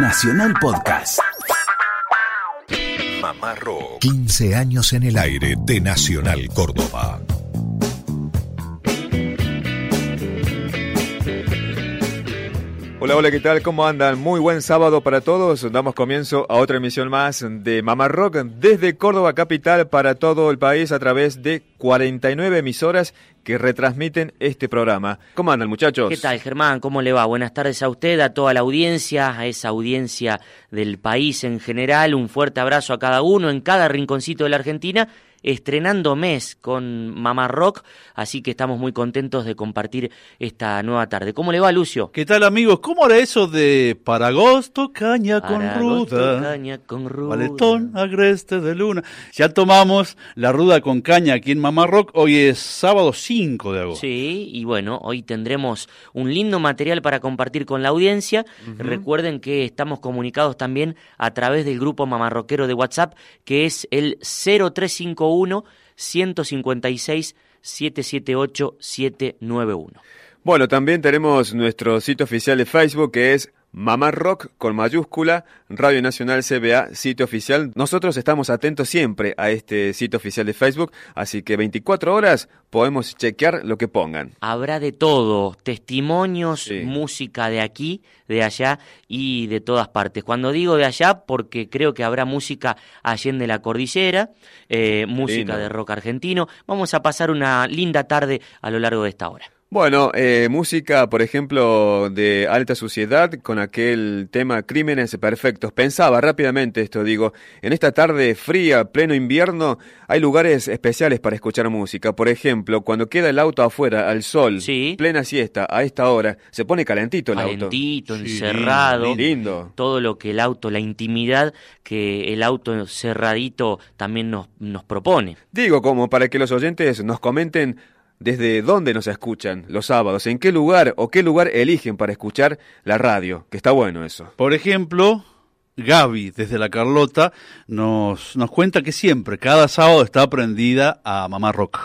Nacional Podcast. Mamá Rock. 15 años en el aire de Nacional Córdoba. Hola, hola, ¿qué tal? ¿Cómo andan? Muy buen sábado para todos. Damos comienzo a otra emisión más de Mamá Rock desde Córdoba Capital para todo el país a través de 49 emisoras que retransmiten este programa. ¿Cómo andan, muchachos? ¿Qué tal, Germán? ¿Cómo le va? Buenas tardes a usted, a toda la audiencia, a esa audiencia del país en general. Un fuerte abrazo a cada uno en cada rinconcito de la Argentina estrenando mes con Mamá Rock, así que estamos muy contentos de compartir esta nueva tarde. ¿Cómo le va, Lucio? ¿Qué tal, amigos? ¿Cómo era eso de para agosto, caña con ruda? caña con ruda. Valetón, agreste de luna. Ya tomamos la ruda con caña aquí en Mamá Rock. Hoy es sábado 5 de agosto. Sí, y bueno, hoy tendremos un lindo material para compartir con la audiencia. Recuerden que estamos comunicados también a través del grupo mamarroquero de WhatsApp, que es el 0351 156 778 791. Bueno, también tenemos nuestro sitio oficial de Facebook que es Mamá Rock con mayúscula, Radio Nacional CBA, sitio oficial. Nosotros estamos atentos siempre a este sitio oficial de Facebook, así que 24 horas podemos chequear lo que pongan. Habrá de todo, testimonios, música de aquí, de allá y de todas partes. Cuando digo de allá, porque creo que habrá música allende la cordillera, eh, música de rock argentino. Vamos a pasar una linda tarde a lo largo de esta hora. Bueno, eh, música, por ejemplo, de alta suciedad con aquel tema Crímenes Perfectos. Pensaba rápidamente esto, digo, en esta tarde fría, pleno invierno, hay lugares especiales para escuchar música. Por ejemplo, cuando queda el auto afuera, al sol, plena siesta, a esta hora, se pone calentito el auto. Calentito, encerrado. lindo. Todo lo que el auto, la intimidad que el auto cerradito también nos, nos propone. Digo, como para que los oyentes nos comenten desde dónde nos escuchan los sábados, en qué lugar o qué lugar eligen para escuchar la radio, que está bueno eso. Por ejemplo, Gaby, desde la Carlota, nos, nos cuenta que siempre, cada sábado está aprendida a Mamá Rock.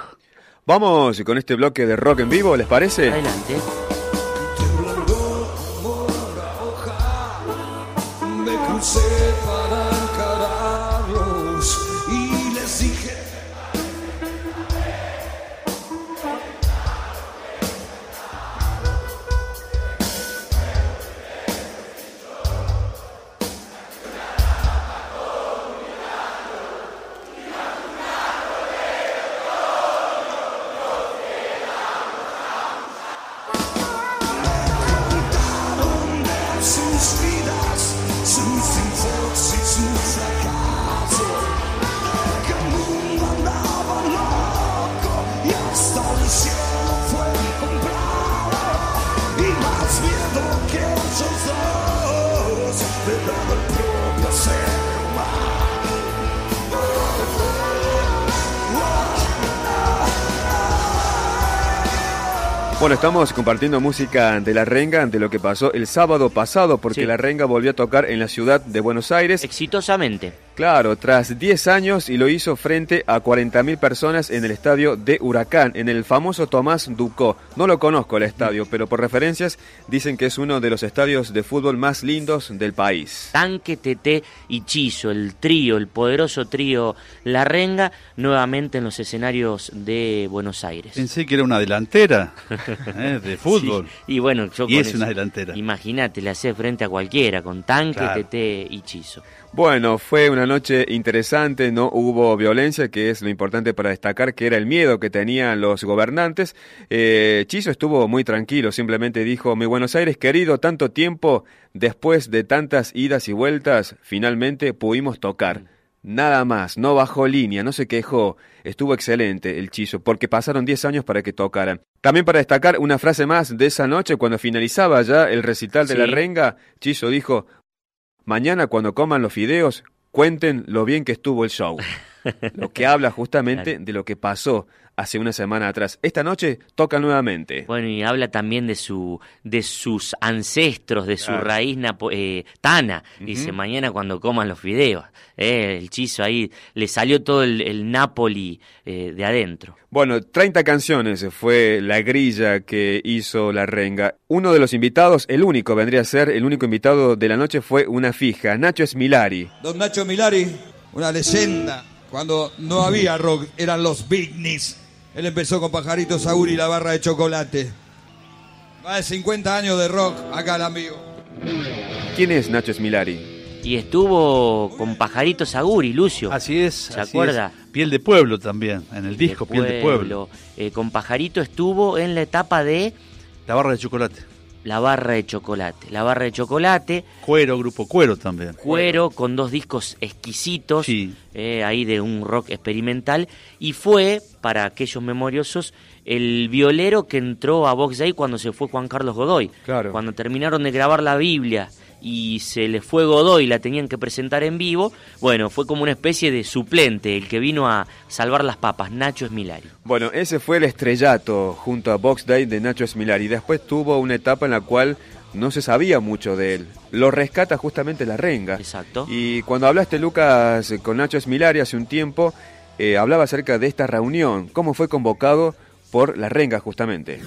Vamos con este bloque de rock en vivo, ¿les parece? Adelante. Without a Bueno, estamos compartiendo música de La Renga ante lo que pasó el sábado pasado, porque La Renga volvió a tocar en la ciudad de Buenos Aires. Exitosamente. Claro, tras 10 años y lo hizo frente a 40.000 personas en el estadio de Huracán, en el famoso Tomás Ducó. No lo conozco el estadio, pero por referencias dicen que es uno de los estadios de fútbol más lindos del país. Tanque, Tete y Chizo, el trío, el poderoso trío La Renga, nuevamente en los escenarios de Buenos Aires. Pensé que era una delantera ¿eh? de fútbol. Y bueno, yo y es una delantera. Imagínate, le hace frente a cualquiera, con Tanque, Tete y Chizo. Bueno, fue una noche interesante, no hubo violencia, que es lo importante para destacar, que era el miedo que tenían los gobernantes. Eh, Chizo estuvo muy tranquilo, simplemente dijo, mi Buenos Aires querido, tanto tiempo, después de tantas idas y vueltas, finalmente pudimos tocar. Nada más, no bajó línea, no se quejó, estuvo excelente el Chizo, porque pasaron 10 años para que tocaran. También para destacar una frase más de esa noche, cuando finalizaba ya el recital de la renga, Chizo dijo, Mañana cuando coman los fideos, cuenten lo bien que estuvo el show. Lo que habla justamente de lo que pasó hace una semana atrás. Esta noche toca nuevamente. Bueno, y habla también de su de sus ancestros, de su Claro. raíz napo- eh, tana. Dice, mañana cuando coman los fideos. Eh, el chizo ahí, le salió todo el, el Napoli eh, de adentro. Bueno, 30 canciones fue la grilla que hizo la renga. Uno de los invitados, el único vendría a ser, el único invitado de la noche fue una fija, Nacho Esmilari. Don Nacho Milari, una leyenda. Cuando no había rock, eran los Bignis. Él empezó con Pajarito Saúl y la barra de chocolate. Más de 50 años de rock, acá el amigo. ¿Quién es Nacho Esmilari? Y estuvo con Pajarito Saguri, Lucio. Así es. ¿Se así acuerda? es. Piel de pueblo también, en el disco Piel de Pueblo. Eh, con Pajarito estuvo en la etapa de La barra de chocolate. La barra de chocolate. La barra de chocolate, Cuero, grupo Cuero también. cuero con dos discos exquisitos, Sí. eh, ahí de un rock experimental, y fue, para aquellos memoriosos, el violero que entró a Box Day cuando se fue Juan Carlos Godoy. Claro. Cuando terminaron de grabar la Biblia y se les fue Godoy y la tenían que presentar en vivo, bueno, fue como una especie de suplente, el que vino a salvar las papas, Nacho Esmilari. Bueno, ese fue el estrellato junto a Box Day de Nacho Esmilari. Después tuvo una etapa en la cual no se sabía mucho de él. Lo rescata justamente la renga. Exacto. Y cuando hablaste, Lucas, con Nacho Esmilari hace un tiempo, eh, hablaba acerca de esta reunión, cómo fue convocado por la renga justamente.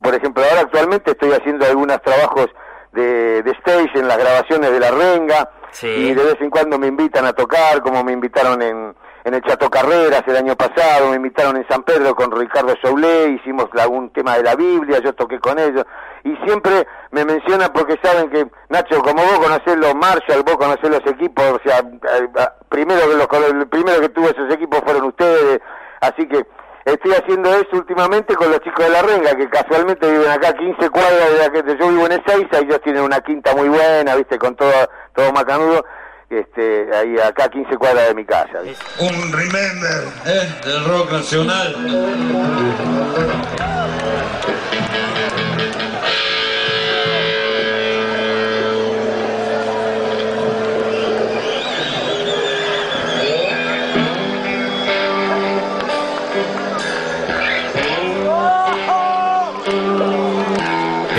Por ejemplo, ahora actualmente estoy haciendo algunos trabajos de, de stage en las grabaciones de La Renga Sí. y de vez en cuando me invitan a tocar, como me invitaron en, en el Chato Carreras el año pasado, me invitaron en San Pedro con Ricardo Soule, hicimos algún tema de la Biblia, yo toqué con ellos y siempre me mencionan porque saben que, Nacho, como vos conocés los Marshall, vos conocés los equipos, o sea, eh, eh, primero que los, primero que tuvo esos equipos fueron ustedes, así que Estoy haciendo eso últimamente con los chicos de la Renga, que casualmente viven acá 15 cuadras de la que yo vivo en Ezeiza, ellos tienen una quinta muy buena, viste, con todo, todo macanudo, este, ahí acá 15 cuadras de mi casa. Un remember ¿eh? del rock nacional.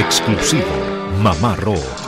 Exclusivo Mamá Rock.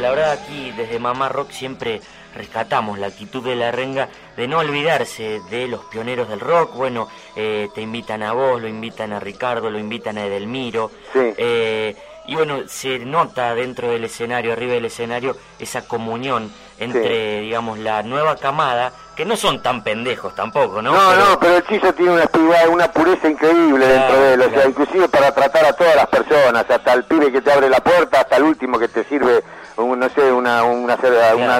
La verdad aquí desde Mamá Rock siempre rescatamos la actitud de la renga de no olvidarse de los pioneros del rock. Bueno, eh, te invitan a vos, lo invitan a Ricardo, lo invitan a Edelmiro. Sí. Eh, y bueno, se nota dentro del escenario, arriba del escenario, esa comunión entre, digamos, la nueva camada, que no son tan pendejos tampoco, ¿no? No, Pero- no, pero el Chizo tiene una, una pureza increíble Claro, dentro de él, o sea, inclusive para tratar a todas las personas, hasta el pibe que te abre la puerta, hasta el último que te sirve, un, no sé, una, una,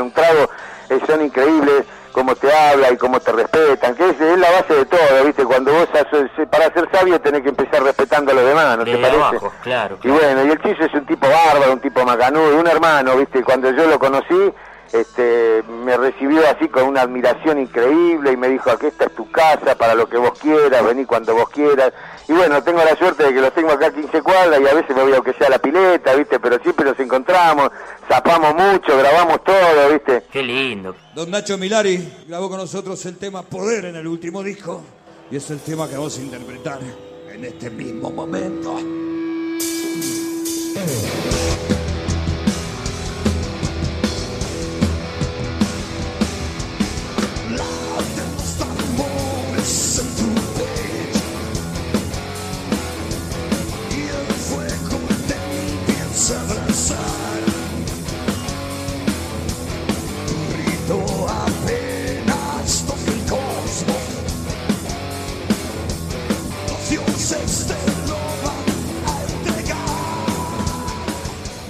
un trago, eh, son increíbles cómo te habla y cómo te respetan, que es, es la base de todo, ¿viste? Cuando vos, haces- para ser sabio tenés que empezar respetando a los demás, ¿no te parece? abajo, claro, Y bueno, y el Chizo es un tipo bárbaro, un tipo macanudo, un hermano, ¿viste? Cuando yo lo conocí, este, me recibió así con una admiración increíble y me dijo, aquí esta es tu casa para lo que vos quieras, vení cuando vos quieras. Y bueno, tengo la suerte de que los tengo acá a 15 cuadras y a veces me voy aunque sea a la pileta, ¿viste? Pero siempre nos encontramos, zapamos mucho, grabamos todo, ¿viste? Qué lindo. Don Nacho Milari grabó con nosotros el tema Poder en el último disco. Y es el tema que vamos a interpretar en este mismo momento.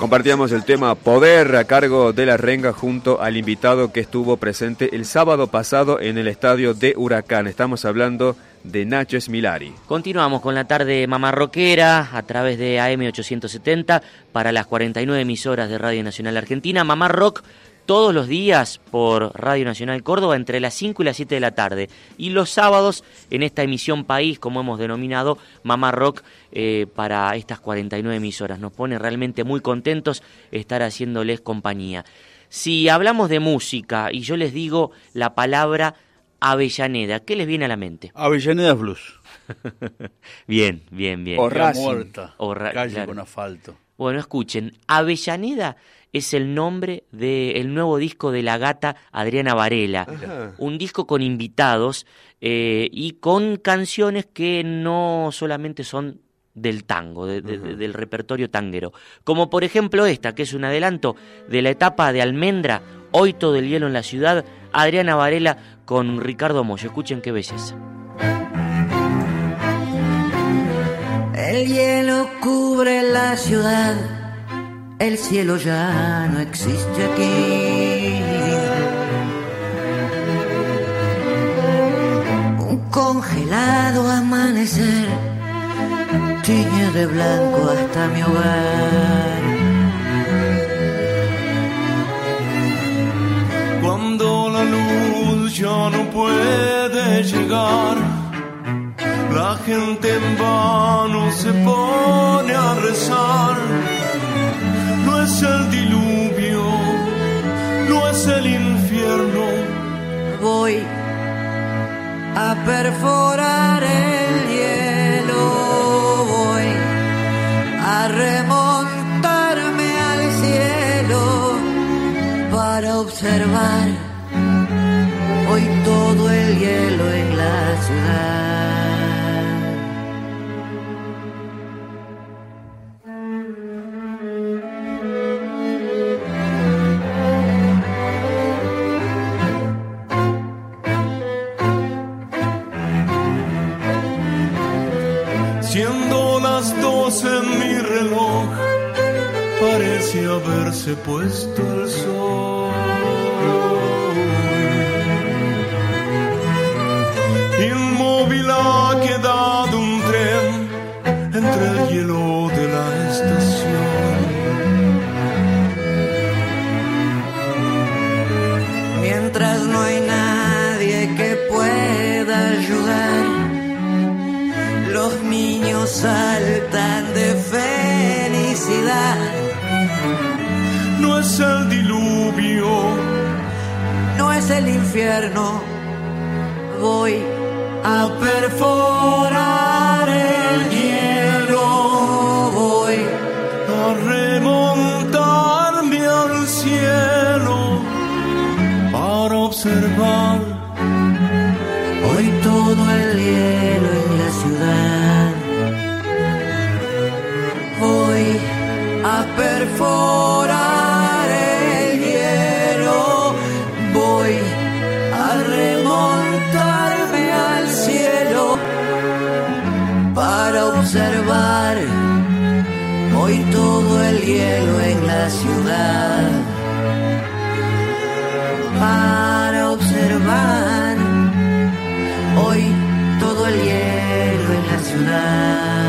Compartíamos el tema Poder a cargo de la Renga junto al invitado que estuvo presente el sábado pasado en el estadio de Huracán. Estamos hablando de Nacho Esmilari. Continuamos con la tarde mamarroquera a través de AM870 para las 49 emisoras de Radio Nacional Argentina. Mamá Rock todos los días por Radio Nacional Córdoba entre las 5 y las 7 de la tarde. Y los sábados en esta emisión País, como hemos denominado, Mamá Rock eh, para estas 49 emisoras. Nos pone realmente muy contentos estar haciéndoles compañía. Si hablamos de música y yo les digo la palabra Avellaneda, ¿qué les viene a la mente? Avellaneda Blues. bien, bien, bien. O muerta. calle con asfalto. Bueno, escuchen, Avellaneda es el nombre del nuevo disco de la gata Adriana Varela. Un disco con invitados eh, y con canciones que no solamente son del tango, del repertorio tanguero. Como por ejemplo esta, que es un adelanto de la etapa de Almendra, Hoy todo el hielo en la ciudad, Adriana Varela con Ricardo Moyo. Escuchen qué belleza. El hielo cubre la ciudad, el cielo ya no existe aquí. Un congelado amanecer tiñe de blanco hasta mi hogar. Cuando la luz ya no puede llegar la gente en vano se pone a rezar. Es el diluvio, no es el infierno. Voy a perforar el hielo, voy a remontarme al cielo para observar hoy todo el hielo en la ciudad. Haberse puesto el sol. Inmóvil ha quedado un tren entre el hielo de la estación. Mientras no hay nadie que pueda ayudar, los niños saltan de felicidad no es el diluvio, no es el infierno. Voy a perforar el hielo, voy a remontarme al cielo para observar hoy todo el hielo en la ciudad. Voy a perforar hielo en la ciudad. Para observar hoy todo el hielo en la ciudad.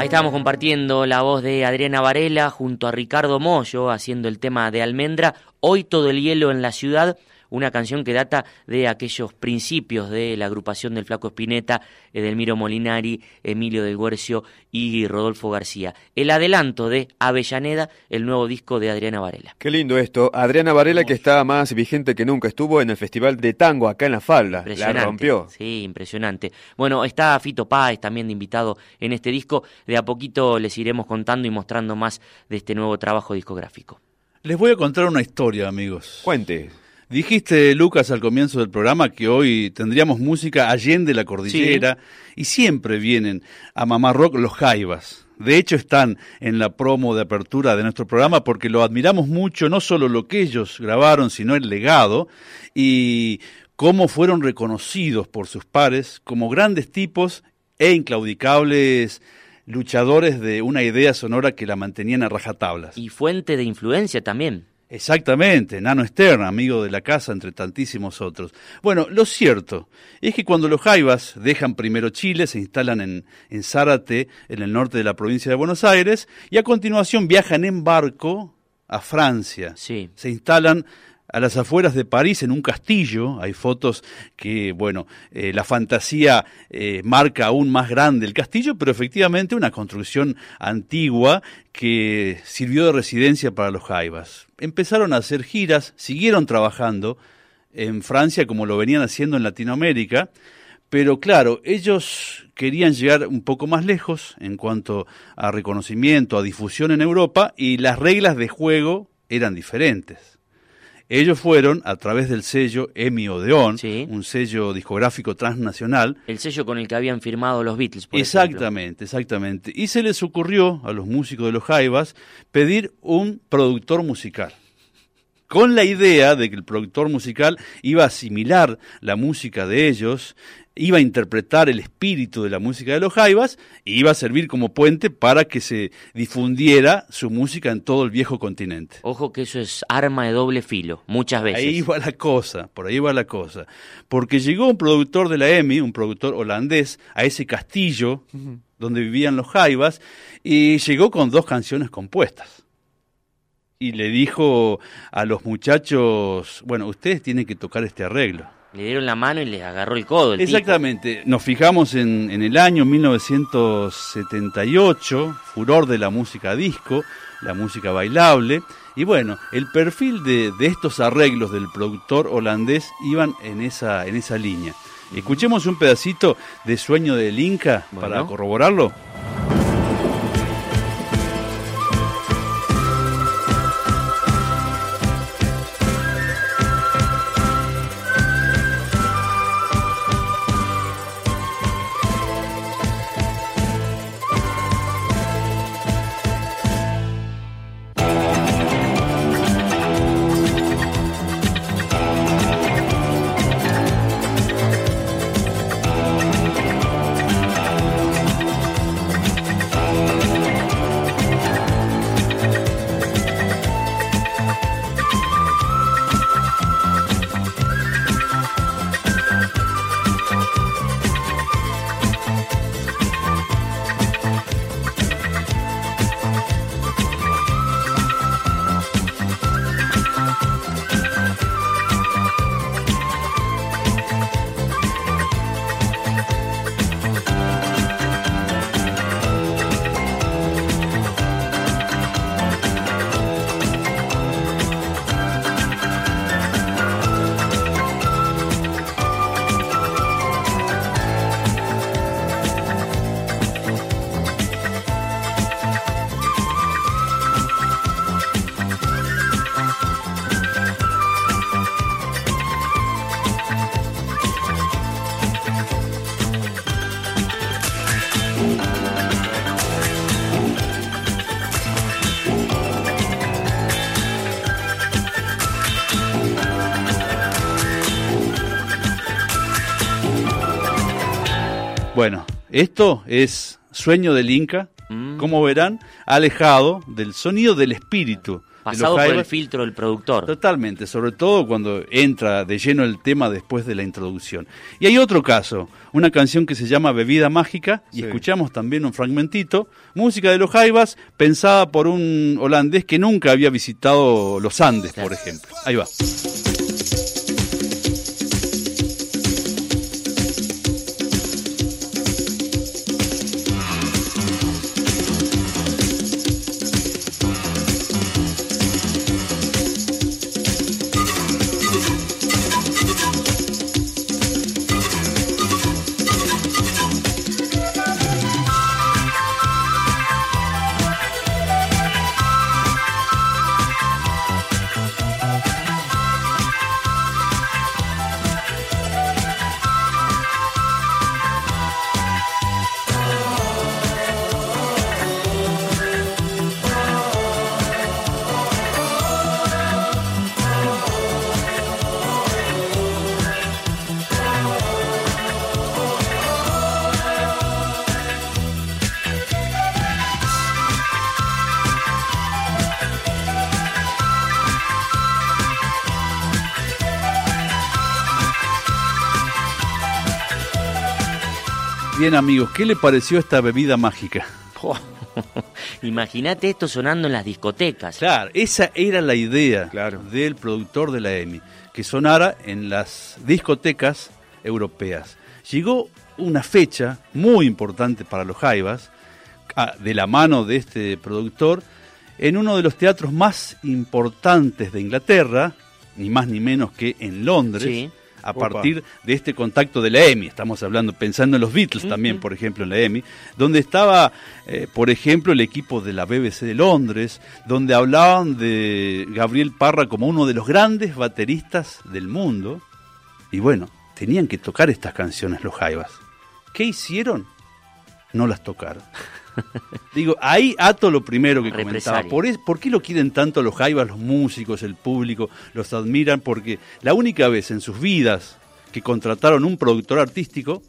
Ahí estamos compartiendo la voz de Adriana Varela junto a Ricardo Mollo haciendo el tema de Almendra. Hoy todo el hielo en la ciudad una canción que data de aquellos principios de la agrupación del Flaco Espineta, Edelmiro Molinari, Emilio del Guercio y Rodolfo García. El adelanto de Avellaneda, el nuevo disco de Adriana Varela. Qué lindo esto. Adriana Varela que está más vigente que nunca, estuvo en el Festival de Tango acá en La Falda. La rompió. Sí, impresionante. Bueno, está Fito Páez también de invitado en este disco. De a poquito les iremos contando y mostrando más de este nuevo trabajo discográfico. Les voy a contar una historia, amigos. Cuente. Dijiste, Lucas, al comienzo del programa que hoy tendríamos música allende la cordillera y siempre vienen a Mamá Rock los Jaivas De hecho, están en la promo de apertura de nuestro programa porque lo admiramos mucho, no solo lo que ellos grabaron, sino el legado y cómo fueron reconocidos por sus pares como grandes tipos e inclaudicables luchadores de una idea sonora que la mantenían a rajatablas. Y fuente de influencia también. Exactamente, Nano Stern, amigo de la casa, entre tantísimos otros. Bueno, lo cierto es que cuando los Jaivas dejan primero Chile, se instalan en, en Zárate, en el norte de la provincia de Buenos Aires, y a continuación viajan en barco a Francia. Sí. Se instalan a las afueras de París, en un castillo. Hay fotos que, bueno, eh, la fantasía eh, marca aún más grande el castillo, pero efectivamente una construcción antigua que sirvió de residencia para los Jaivas. Empezaron a hacer giras, siguieron trabajando en Francia como lo venían haciendo en Latinoamérica, pero claro, ellos querían llegar un poco más lejos en cuanto a reconocimiento, a difusión en Europa, y las reglas de juego eran diferentes. Ellos fueron a través del sello Emi Odeon, Sí. un sello discográfico transnacional. El sello con el que habían firmado los Beatles, por ejemplo. Exactamente, exactamente. Y se les ocurrió a los músicos de los Jaivas pedir un productor musical. Con la idea de que el productor musical iba a asimilar la música de ellos, iba a interpretar el espíritu de la música de los Jaivas y iba a servir como puente para que se difundiera su música en todo el viejo continente. Ojo que eso es arma de doble filo, muchas veces. Ahí va la cosa, por ahí va la cosa. Porque llegó un productor de la EMI, un productor holandés, a ese castillo donde vivían los Jaivas, y llegó con dos canciones compuestas. Y le dijo a los muchachos, bueno, ustedes tienen que tocar este arreglo. Le dieron la mano y le agarró el codo. El tipo. Exactamente, nos fijamos en, en el año 1978, furor de la música disco, la música bailable, y bueno, el perfil de, de estos arreglos del productor holandés iban en esa, en esa línea. Escuchemos un pedacito de Sueño del Inca para corroborarlo. Esto es Sueño del Inca, Mm. como verán, alejado del sonido del espíritu. de Pasado por el filtro del productor. Totalmente, sobre todo cuando entra de lleno el tema después de la introducción. Y hay otro caso, una canción que se llama Bebida Mágica, y Sí. escuchamos también un fragmentito, música de los Jaivas, pensada por un holandés que nunca había visitado los Andes, por ejemplo. Ahí va. Bien amigos, ¿qué le pareció esta bebida mágica? Imagínate esto sonando en las discotecas. Claro, esa era la idea Claro. del productor de la EMI, que sonara en las discotecas europeas. Llegó una fecha muy importante para los Jaivas, ah, de la mano de este productor, en uno de los teatros más importantes de Inglaterra, ni más ni menos que en Londres, Sí. A Opa. partir de este contacto de la EMI. Estamos hablando, pensando en los Beatles también, por ejemplo, en la EMI, donde estaba, eh, por ejemplo, el equipo de la BBC de Londres, donde hablaban de Gabriel Parra como uno de los grandes bateristas del mundo. Y bueno, tenían que tocar estas canciones los Jaivas. ¿Qué hicieron? No las tocaron. Digo, ahí ato lo primero que comentaba. ¿Por, es- ¿Por qué lo quieren tanto los Jaivas, los músicos, el público? Los admiran porque la única vez en sus vidas que contrataron un productor artístico,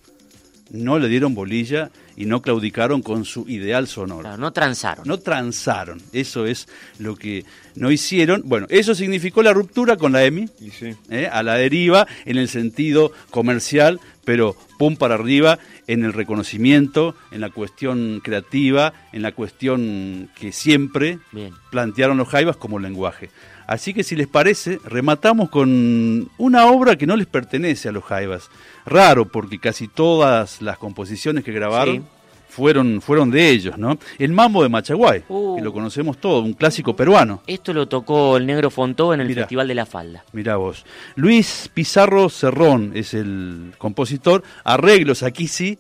no le dieron bolilla y no claudicaron con su ideal sonoro. Claro, no transaron. No transaron. Eso es lo que no hicieron. Bueno, eso significó la ruptura con la EMI. Y sí. ¿eh? a la deriva en el sentido comercial, pero pum para arriba en el reconocimiento, en la cuestión creativa, en la cuestión que siempre Bien. plantearon los Jaivas como lenguaje. Así que si les parece, rematamos con una obra que no les pertenece a los Jaivas. Raro, porque casi todas las composiciones que grabaron Sí. Fueron, fueron de ellos, ¿no? El Mambo de Machaguay, Uh. que lo conocemos todos, un clásico peruano. Esto lo tocó el negro Fontó en el Mirá. Festival de la Falda. Mirá vos. Luis Pizarro Cerrón es el compositor. Arreglos aquí sí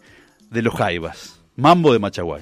de los Jaivas. Mambo de Machaguay.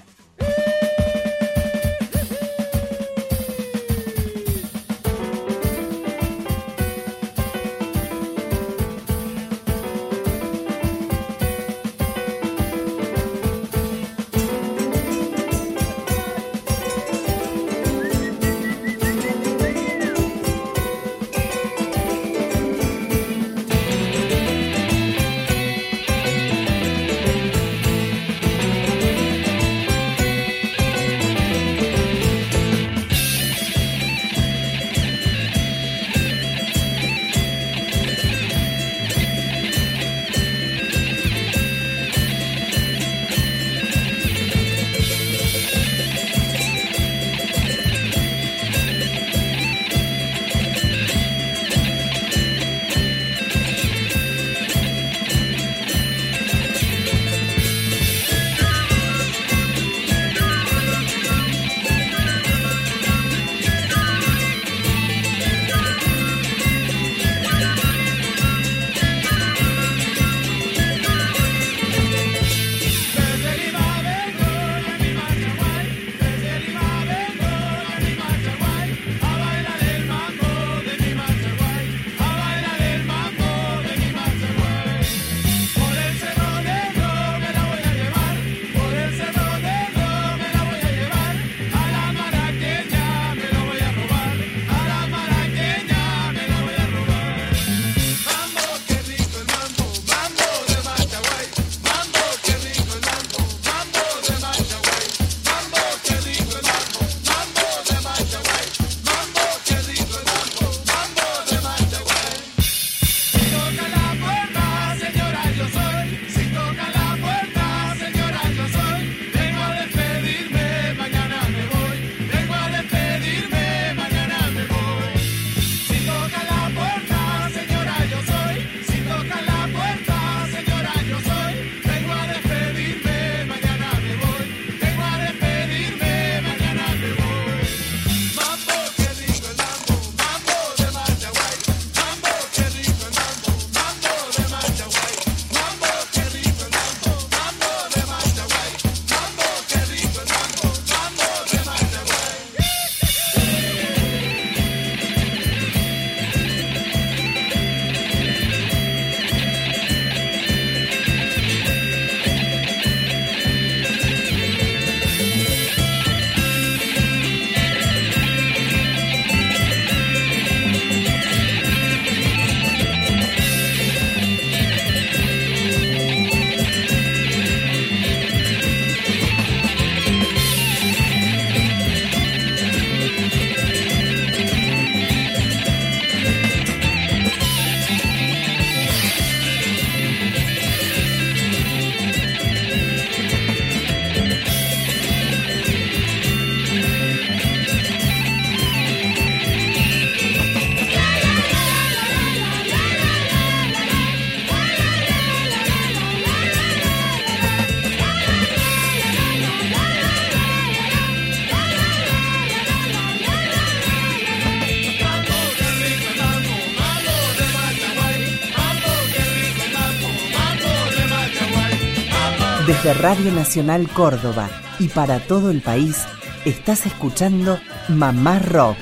Desde Radio Nacional Córdoba y para todo el país, estás escuchando Mamá Rock,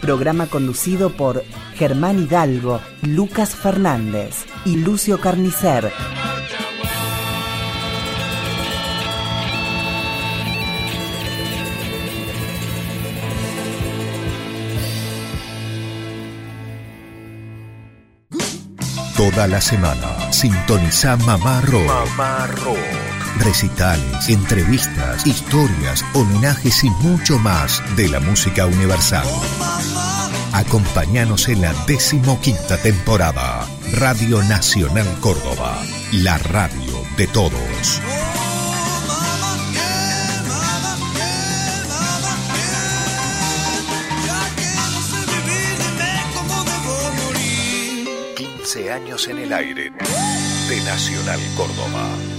programa conducido por Germán Hidalgo, Lucas Fernández y Lucio Carnicer. Toda la semana sintoniza Mamá Rock. Mamá Rock. Recitales, entrevistas, historias, homenajes y mucho más de la música universal. Acompáñanos en la decimoquinta temporada. Radio Nacional Córdoba, la radio de todos. años en el aire de Nacional Córdoba.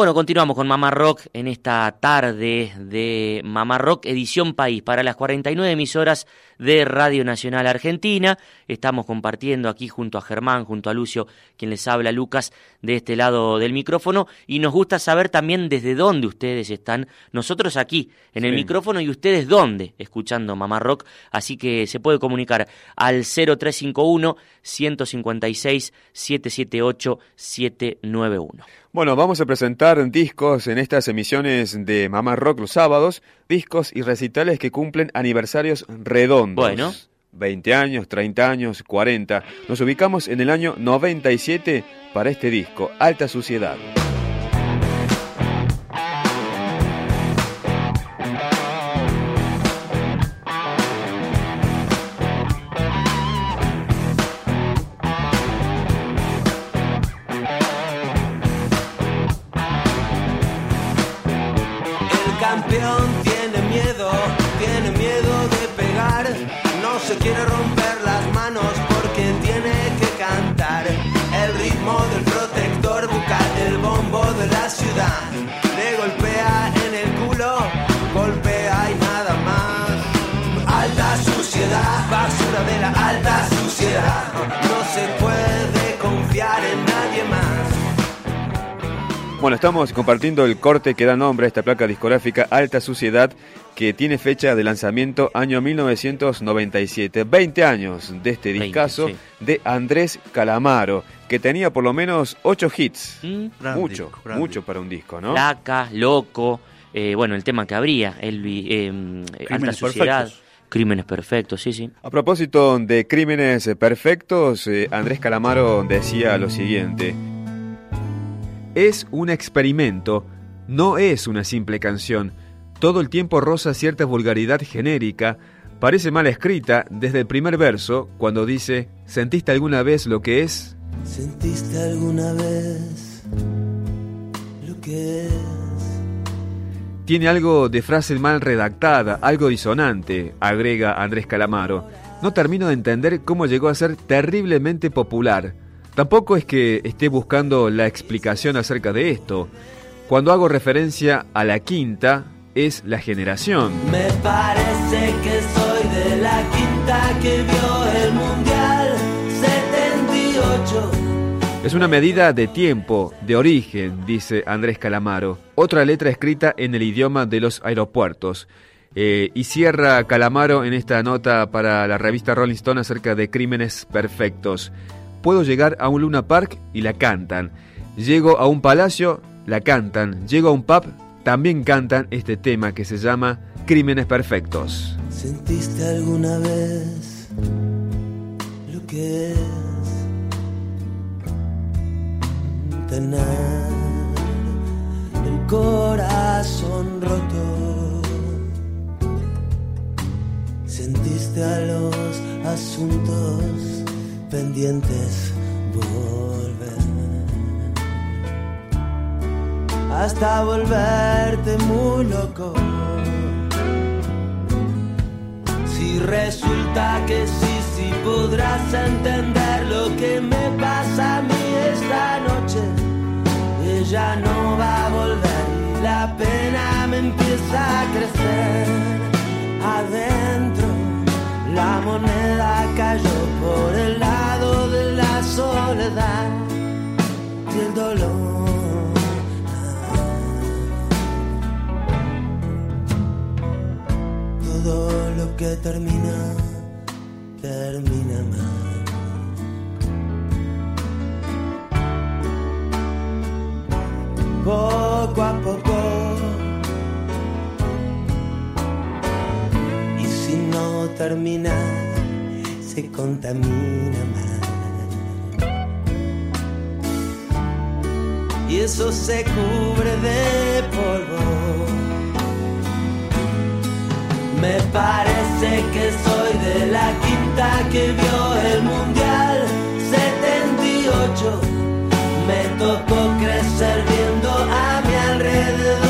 Bueno, continuamos con Mamá Rock en esta tarde de Mamá Rock, edición país, para las 49 emisoras de Radio Nacional Argentina. Estamos compartiendo aquí junto a Germán, junto a Lucio, quien les habla, Lucas, de este lado del micrófono. Y nos gusta saber también desde dónde ustedes están. Nosotros aquí, en el micrófono, y ustedes dónde, escuchando Mamá Rock. Así que se puede comunicar al 0351 156 778 791. Bueno, vamos a presentar discos en estas emisiones de Mamá Rock los sábados, discos y recitales que cumplen aniversarios redondos. Bueno. 20 años, 30 años, 40. Nos ubicamos en el año 97 para este disco, Alta Suciedad. Bueno, estamos compartiendo el corte que da nombre a esta placa discográfica Alta Suciedad, que tiene fecha de lanzamiento año 1997. 20 años de este discazo de Andrés Calamaro, que tenía por lo menos 8 hits. Mm. Mucho, mucho para un disco, ¿no? Laca, Loco, eh, bueno, el tema que habría, el, eh, Alta Suciedad. Crímenes perfectos, sí, sí. A propósito de crímenes perfectos, eh, Andrés Calamaro decía lo siguiente. Es un experimento, no es una simple canción. Todo el tiempo roza cierta vulgaridad genérica, parece mal escrita desde el primer verso, cuando dice, ¿sentiste alguna vez lo que es? ¿Sentiste alguna vez lo que es? Tiene algo de frase mal redactada, algo disonante, agrega Andrés Calamaro. No termino de entender cómo llegó a ser terriblemente popular. Tampoco es que esté buscando la explicación acerca de esto. Cuando hago referencia a la quinta, es la generación. Me parece que soy de la quinta que vio el Mundial 78. Es una medida de tiempo, de origen, dice Andrés Calamaro. Otra letra escrita en el idioma de los aeropuertos. Eh, y cierra Calamaro en esta nota para la revista Rolling Stone acerca de crímenes perfectos. Puedo llegar a un Luna Park y la cantan. Llego a un palacio, la cantan. Llego a un pub, también cantan este tema que se llama Crímenes Perfectos. ¿Sentiste alguna vez lo que es tener el corazón roto? ¿Sentiste a los asuntos pendientes volver hasta volverte muy loco. Si resulta que sí, sí podrás entender lo que me pasa a mí esta noche. Ella no va a volver y la pena me empieza a crecer adentro. La moneda cayó por el lado de la soledad y el dolor. Todo lo que termina, termina mal. Poco no termina, se contamina más. Y eso se cubre de polvo. Me parece que soy de la quinta que vio el Mundial 78. Me tocó crecer viendo a mi alrededor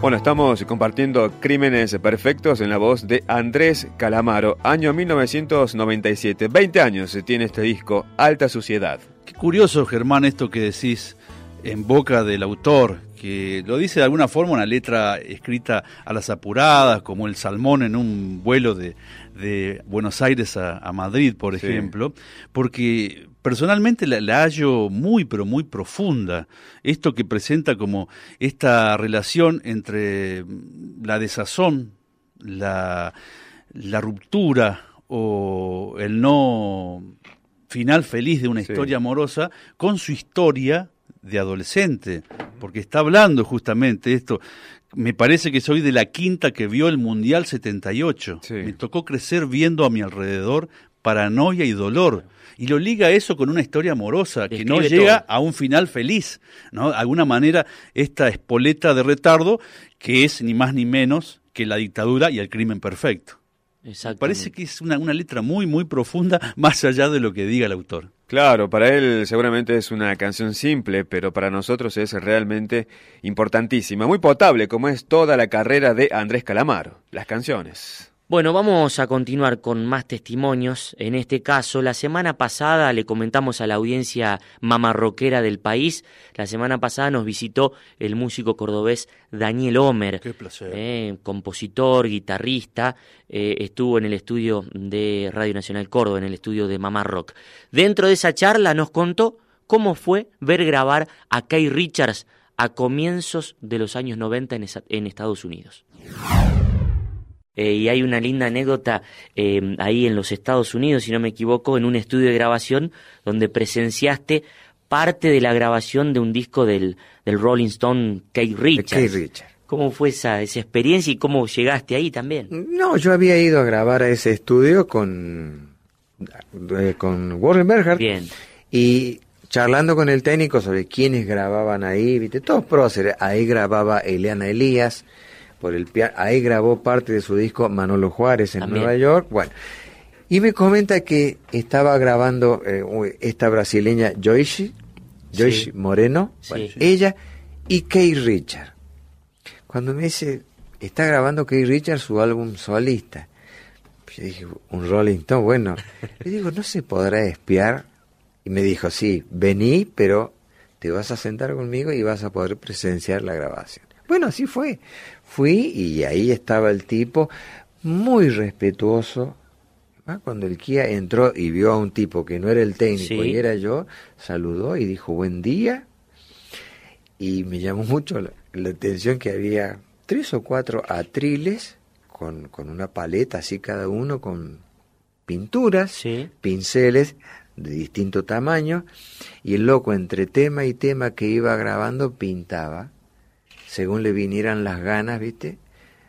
Bueno, estamos compartiendo Crímenes Perfectos en la voz de Andrés Calamaro, año 1997. 20 años tiene este disco, Alta Suciedad. Qué curioso, Germán, esto que decís en boca del autor, que lo dice de alguna forma una letra escrita a las apuradas, como el salmón en un vuelo de, de Buenos Aires a, a Madrid, por Sí. ejemplo, porque personalmente la, la hallo muy, pero muy profunda. Esto que presenta como esta relación entre la desazón, la, la ruptura o el no final feliz de una Sí. historia amorosa con su historia de adolescente, porque está hablando justamente esto. Me parece que soy de la quinta que vio el Mundial 78. Sí. Me tocó crecer viendo a mi alrededor paranoia y dolor. Y lo liga eso con una historia amorosa que no llega todo. a un final feliz. ¿no? De alguna manera, esta espoleta de retardo que es ni más ni menos que la dictadura y el crimen perfecto. Parece que es una, una letra muy, muy profunda, más allá de lo que diga el autor. Claro, para él seguramente es una canción simple, pero para nosotros es realmente importantísima, muy potable, como es toda la carrera de Andrés Calamaro, las canciones. Bueno, vamos a continuar con más testimonios. En este caso, la semana pasada le comentamos a la audiencia mamarroquera del país, la semana pasada nos visitó el músico cordobés Daniel Homer. Qué placer. eh, compositor, guitarrista, eh, estuvo en el estudio de Radio Nacional Córdoba, en el estudio de Mamá Rock. Dentro de esa charla nos contó cómo fue ver grabar a Kay Richards a comienzos de los años 90 en, esa- en Estados Unidos. Eh, y hay una linda anécdota eh, ahí en los Estados Unidos, si no me equivoco, en un estudio de grabación donde presenciaste parte de la grabación de un disco del, del Rolling Stone Kate Richards. Keith Richards. ¿Cómo fue esa, esa experiencia y cómo llegaste ahí también? No, yo había ido a grabar a ese estudio con, eh, con Warren Berger Bien, y charlando con el técnico sobre quiénes grababan ahí, viste, todos próceres. Ahí grababa Eliana Elías, por el pia- ahí grabó parte de su disco Manolo Juárez en También. Nueva York. Bueno, Y me comenta que estaba grabando eh, esta brasileña Joyce, Joyce Sí. Moreno, Sí. bueno, ella y Kay Richard. Cuando me dice, está grabando Kay Richard su álbum solista. Yo dije, un Rolling Stone, bueno. Le digo, ¿no se podrá espiar? Y me dijo, sí, vení, pero te vas a sentar conmigo y vas a poder presenciar la grabación. Bueno, así fue. Fui y ahí estaba el tipo muy respetuoso. Ah, Cuando el Kia entró y vio a un tipo que no era el técnico Sí. y era yo, saludó y dijo buen día. Y me llamó mucho la, la atención que había tres o cuatro atriles con, con una paleta así cada uno con pinturas, Sí. pinceles de distinto tamaño y el loco entre tema y tema que iba grabando pintaba según le vinieran las ganas, ¿viste?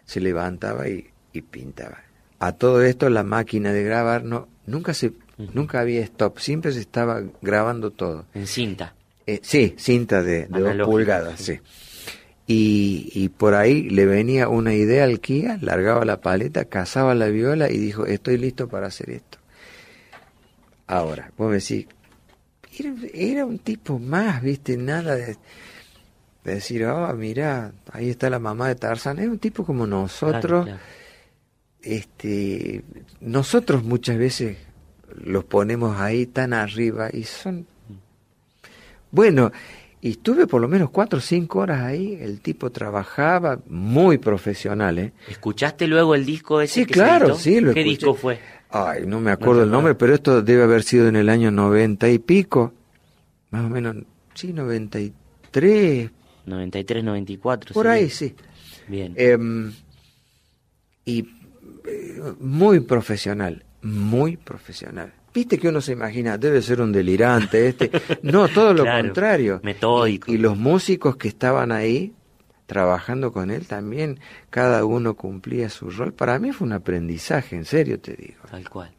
Se levantaba y, y pintaba. A todo esto la máquina de grabar no nunca se nunca había stop, siempre se estaba grabando todo. En cinta. Eh, sí, cinta de, de dos pulgadas, sí. sí. Y, y por ahí le venía una idea al Kia, largaba la paleta, cazaba la viola y dijo, estoy listo para hacer esto. Ahora, vos me decís, era, era un tipo más, viste, nada de, de decir, oh, mira, ahí está la mamá de Tarzán. Era un tipo como nosotros. Claro, claro. Este, nosotros muchas veces los ponemos ahí tan arriba y son bueno, y estuve por lo menos cuatro o cinco horas ahí, el tipo trabajaba muy profesional, ¿eh? ¿Escuchaste luego el disco ese Sí, que claro, sí, lo ¿Qué escuché. disco fue? Ay, no me acuerdo No el nombre, pero esto debe haber sido en el año noventa y pico, más o menos, sí, noventa y tres, 93, 94. por ahí, sí. Bien. Em, y eh, muy profesional, muy profesional. Viste que uno se imagina, debe ser un delirante este. No, todo lo Claro, contrario. metódico. Y, y los músicos que estaban ahí trabajando con él también, cada uno cumplía su rol. Para mí fue un aprendizaje, en serio te digo. Tal cual.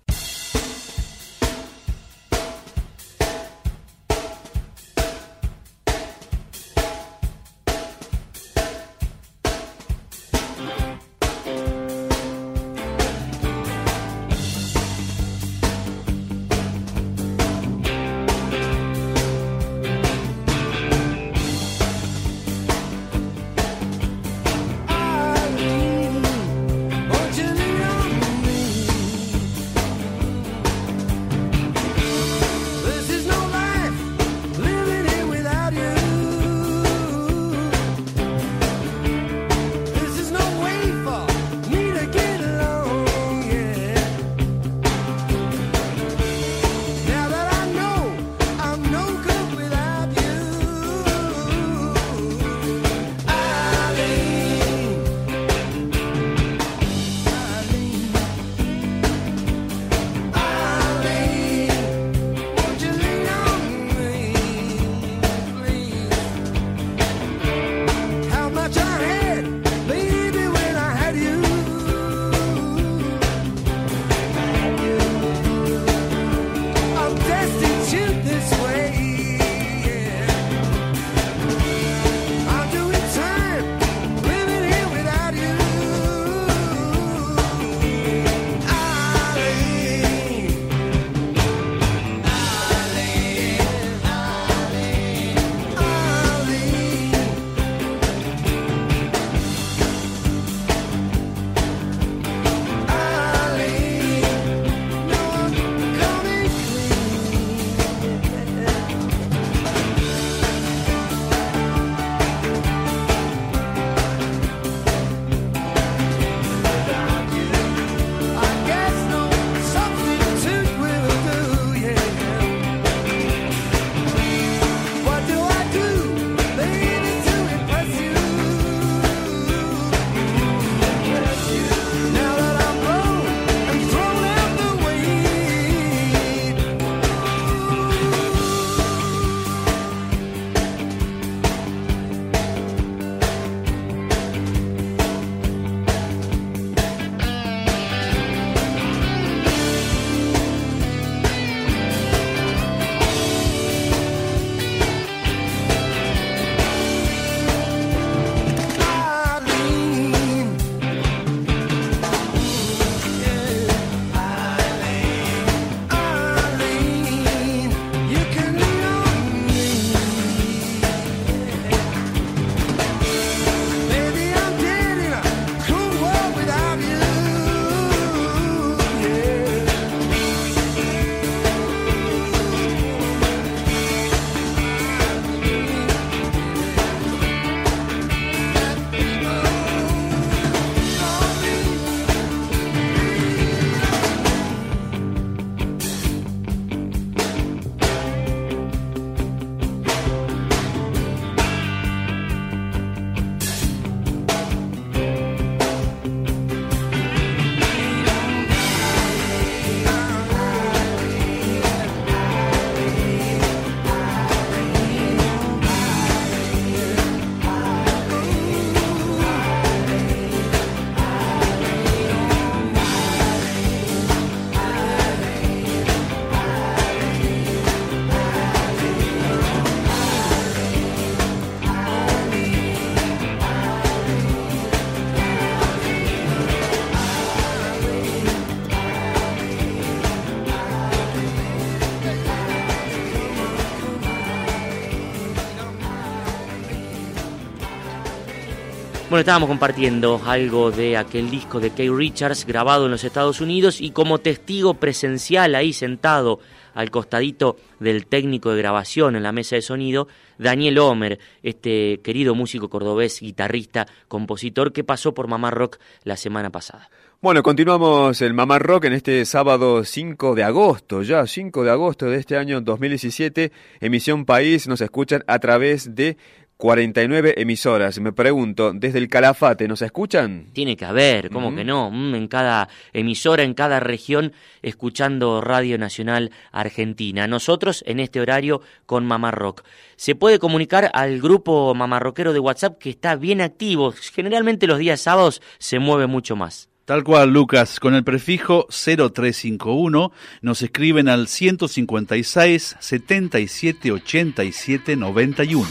Estábamos compartiendo algo de aquel disco de Kay Richards grabado en los Estados Unidos y como testigo presencial ahí sentado al costadito del técnico de grabación en la mesa de sonido, Daniel Homer, este querido músico cordobés, guitarrista, compositor que pasó por Mamá Rock la semana pasada. Bueno, continuamos el Mamá Rock en este sábado 5 de agosto, ya 5 de agosto de este año 2017, emisión País, nos escuchan a través de 49 emisoras. Me pregunto, desde el Calafate, ¿nos escuchan? Tiene que haber, ¿cómo que no? Mm, en cada emisora, en cada región, escuchando Radio Nacional Argentina. Nosotros en este horario con Mamá Rock. Se puede comunicar al grupo mamarroquero de WhatsApp que está bien activo. Generalmente los días sábados se mueve mucho más. Tal cual, Lucas, con el prefijo 0351 nos escriben al 156 77 87 91.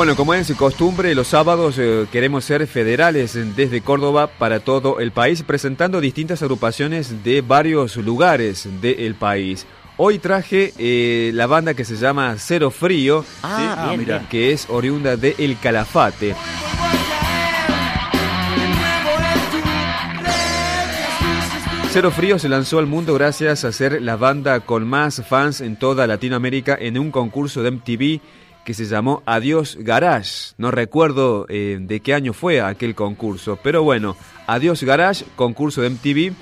Bueno, como es costumbre, los sábados eh, queremos ser federales desde Córdoba para todo el país, presentando distintas agrupaciones de varios lugares del país. Hoy traje eh, la banda que se llama Cero Frío, Ah, bien, bien. que es oriunda de El Calafate. Cero Frío se lanzó al mundo gracias a ser la banda con más fans en toda Latinoamérica en un concurso de MTV que se llamó Adiós Garage. No recuerdo eh, de qué año fue aquel concurso, pero bueno, Adiós Garage, concurso de MTV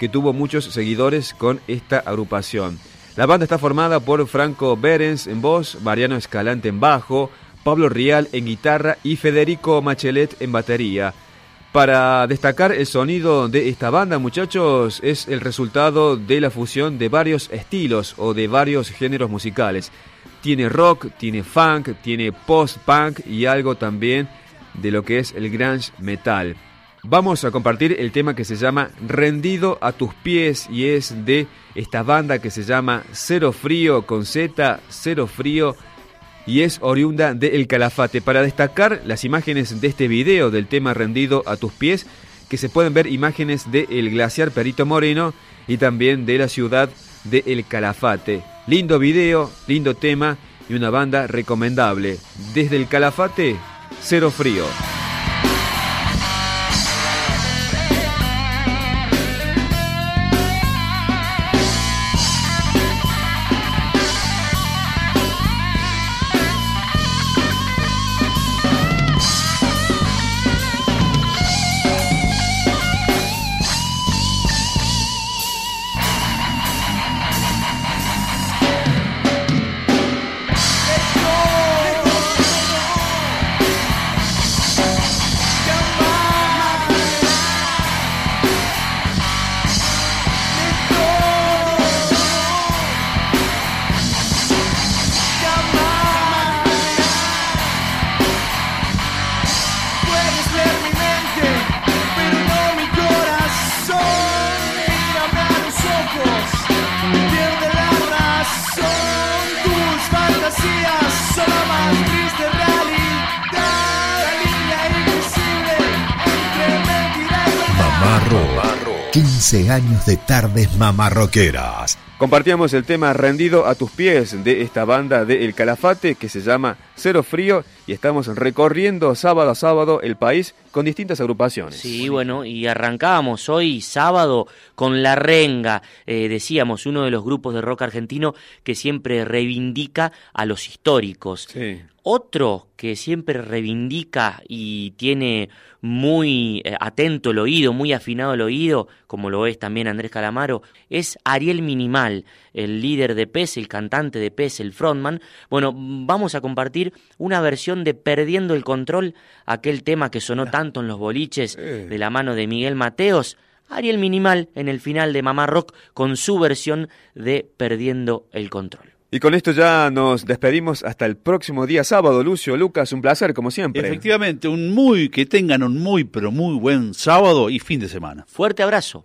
que tuvo muchos seguidores con esta agrupación. La banda está formada por Franco Berens en voz, Mariano Escalante en bajo, Pablo Rial en guitarra y Federico Machelet en batería. Para destacar el sonido de esta banda, muchachos, es el resultado de la fusión de varios estilos o de varios géneros musicales. Tiene rock, tiene funk, tiene post-punk y algo también de lo que es el grunge metal. Vamos a compartir el tema que se llama Rendido a tus pies y es de esta banda que se llama Cero Frío con Z, Cero Frío y es oriunda de El Calafate. Para destacar las imágenes de este video del tema Rendido a tus pies, que se pueden ver imágenes del el glaciar Perito Moreno y también de la ciudad de El Calafate. Lindo video, lindo tema y una banda recomendable. Desde El Calafate, Cero Frío. Tardes mamarroqueras. Compartíamos el tema Rendido a tus pies de esta banda de El Calafate que se llama Cero Frío y estamos recorriendo sábado a sábado el país con distintas agrupaciones. Sí, bueno, y arrancábamos hoy sábado con La Renga, eh, decíamos, uno de los grupos de rock argentino que siempre reivindica a los históricos. Sí. Otro que siempre reivindica y tiene muy eh, atento el oído, muy afinado el oído, como lo es también Andrés Calamaro, es Ariel Minimal, el líder de PES, el cantante de PES, el frontman. Bueno, vamos a compartir una versión de Perdiendo el Control, aquel tema que sonó tanto en los boliches de la mano de Miguel Mateos. Ariel Minimal en el final de Mamá Rock con su versión de Perdiendo el Control. Y con esto ya nos despedimos hasta el próximo día sábado. Lucio, Lucas, un placer como siempre. Efectivamente, un muy, que tengan un muy, pero muy buen sábado y fin de semana. Fuerte abrazo.